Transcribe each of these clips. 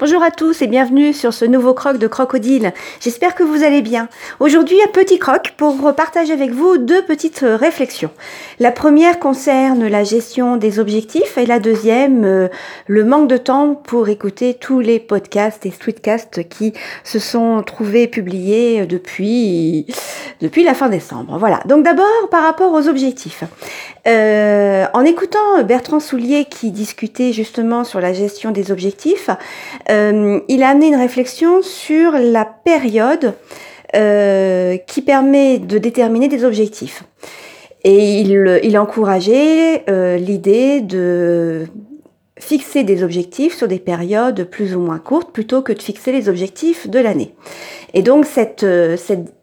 Bonjour à tous et bienvenue sur ce nouveau croc de crocodile. J'espère que vous allez bien. Aujourd'hui, un petit croc pour partager avec vous deux petites réflexions. La première concerne la gestion des objectifs et la deuxième, euh, le manque de temps pour écouter tous les podcasts et streetcasts qui se sont trouvés publiés depuis, la fin décembre. Voilà. Donc d'abord, par rapport aux objectifs. Euh, en écoutant Bertrand Soulier qui discutait justement sur la gestion des objectifs, euh, il a amené une réflexion sur la période euh, qui permet de déterminer des objectifs. Et il, il encourageait euh, l'idée de fixer des objectifs sur des périodes plus ou moins courtes plutôt que de fixer les objectifs de l'année. Et donc cette, cette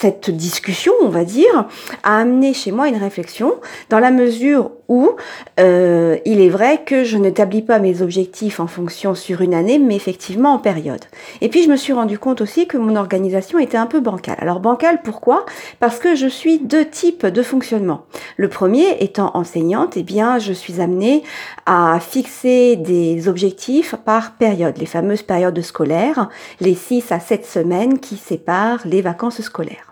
cette discussion, on va dire, a amené chez moi une réflexion dans la mesure où euh, il est vrai que je n'établis pas mes objectifs en fonction sur une année, mais effectivement en période. Et puis je me suis rendu compte aussi que mon organisation était un peu bancale. Alors bancale, pourquoi? Parce que je suis deux types de fonctionnement. Le premier étant enseignante, eh bien je suis amenée à fixer des objectifs par période, les fameuses périodes scolaires, les 6 à 7 semaines qui séparent les vacances scolaires.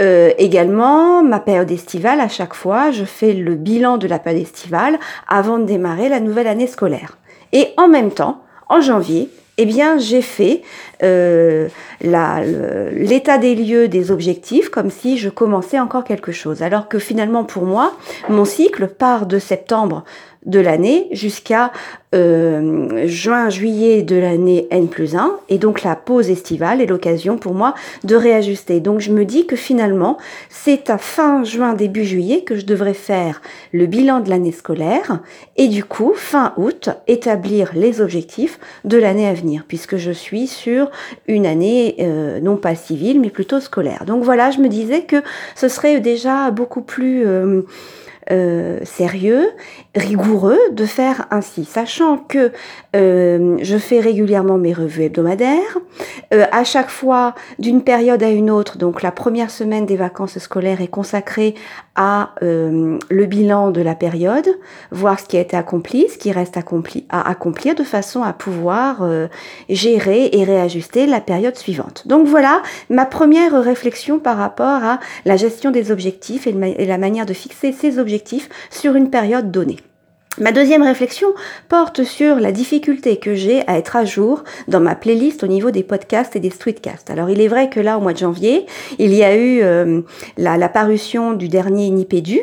Euh, également, ma période estivale, à chaque fois, je fais le bilan de la période estivale avant de démarrer la nouvelle année scolaire. Et en même temps, en janvier, eh bien, j'ai fait euh, l'état des lieux des objectifs comme si je commençais encore quelque chose. Alors que finalement, pour moi, mon cycle part de septembre de l'année jusqu'à euh, juin, juillet de l'année N plus 1. Et donc la pause estivale est l'occasion pour moi de réajuster. Donc je me dis que finalement, c'est à fin juin, début juillet que je devrais faire le bilan de l'année scolaire et du coup, fin août, établir les objectifs de l'année à venir, puisque je suis sur une année euh, non pas civile, mais plutôt scolaire. Donc voilà, je me disais que ce serait déjà beaucoup plus... Euh, euh, sérieux, rigoureux de faire ainsi, sachant que euh, je fais régulièrement mes revues hebdomadaires, euh, à chaque fois d'une période à une autre, donc la première semaine des vacances scolaires est consacrée à le bilan de la période, voir ce qui a été accompli, ce qui reste accompli, à accomplir de façon à pouvoir gérer et réajuster la période suivante. Donc voilà ma première réflexion par rapport à la gestion des objectifs et la manière de fixer ces objectifs sur une période donnée. Ma deuxième réflexion porte sur la difficulté que j'ai à être à jour dans ma playlist au niveau des podcasts et des streetcasts. Alors il est vrai que là, au mois de janvier, il y a eu euh, la, parution du dernier Nipédu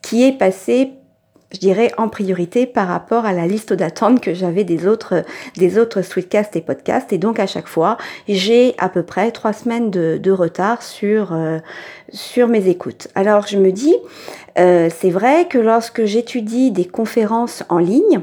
qui est passé je dirais, en priorité par rapport à la liste d'attente que j'avais des autres, des autres streetcasts et podcasts. Et donc, à chaque fois, j'ai à peu près trois semaines de, retard sur, euh, sur mes écoutes. Alors, je me dis, euh, c'est vrai que lorsque j'étudie des conférences en ligne,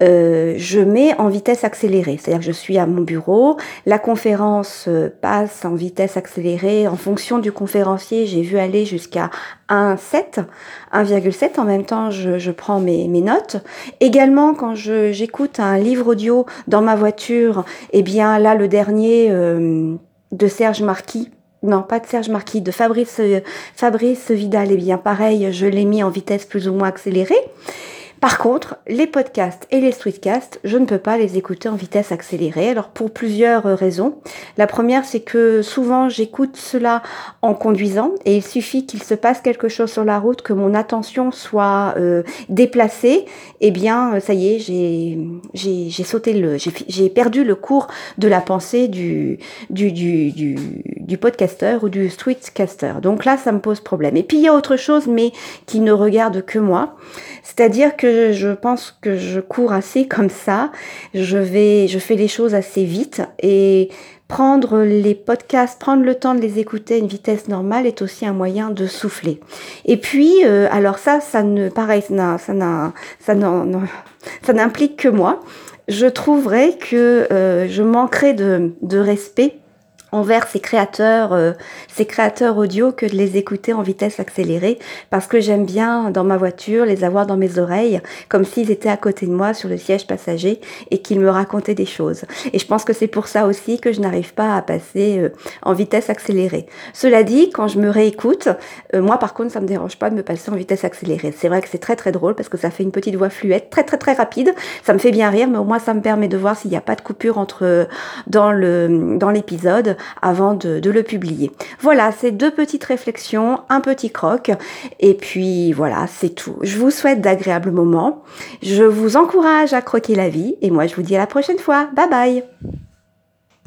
euh, je mets en vitesse accélérée. C'est-à-dire que je suis à mon bureau, la conférence euh, passe en vitesse accélérée. En fonction du conférencier, j'ai vu aller jusqu'à 1,7, 1,7. En même temps, je, je prends mes, mes, notes. Également, quand j'écoute un livre audio dans ma voiture, eh bien là, le dernier euh, de Serge Marquis, non, pas de Serge Marquis, de Fabrice, Fabrice Vidal, eh bien pareil, je l'ai mis en vitesse plus ou moins accélérée. Par contre, les podcasts et les streetcasts, je ne peux pas les écouter en vitesse accélérée. Alors pour plusieurs euh, raisons. La première, c'est que souvent j'écoute cela en conduisant et il suffit qu'il se passe quelque chose sur la route, que mon attention soit euh, déplacée, eh bien euh, ça y est, j'ai j'ai sauté le, j'ai perdu le cours de la pensée du du du du, du podcasteur ou du streetcaster. Donc là, ça me pose problème. Et puis il y a autre chose, mais qui ne regarde que moi, c'est-à-dire que je pense que je cours assez comme ça. Je vais, je fais les choses assez vite et prendre les podcasts, prendre le temps de les écouter à une vitesse normale est aussi un moyen de souffler. Et puis, euh, alors ça, ça ne, pareil, ça ça ça n'implique que moi. Je trouverais que euh, je manquerais de, de respect envers ces créateurs, euh, ces créateurs audio que de les écouter en vitesse accélérée parce que j'aime bien dans ma voiture les avoir dans mes oreilles comme s'ils étaient à côté de moi sur le siège passager et qu'ils me racontaient des choses. Et je pense que c'est pour ça aussi que je n'arrive pas à passer euh, en vitesse accélérée. Cela dit, quand je me réécoute, euh, moi par contre ça me dérange pas de me passer en vitesse accélérée. C'est vrai que c'est très très drôle parce que ça fait une petite voix fluette, très très très rapide. Ça me fait bien rire, mais au moins ça me permet de voir s'il n'y a pas de coupure entre dans le dans l'épisode avant de, le publier. Voilà, c'est deux petites réflexions, un petit croc, et puis voilà, c'est tout. Je vous souhaite d'agréables moments. Je vous encourage à croquer la vie, et moi je vous dis à la prochaine fois. Bye bye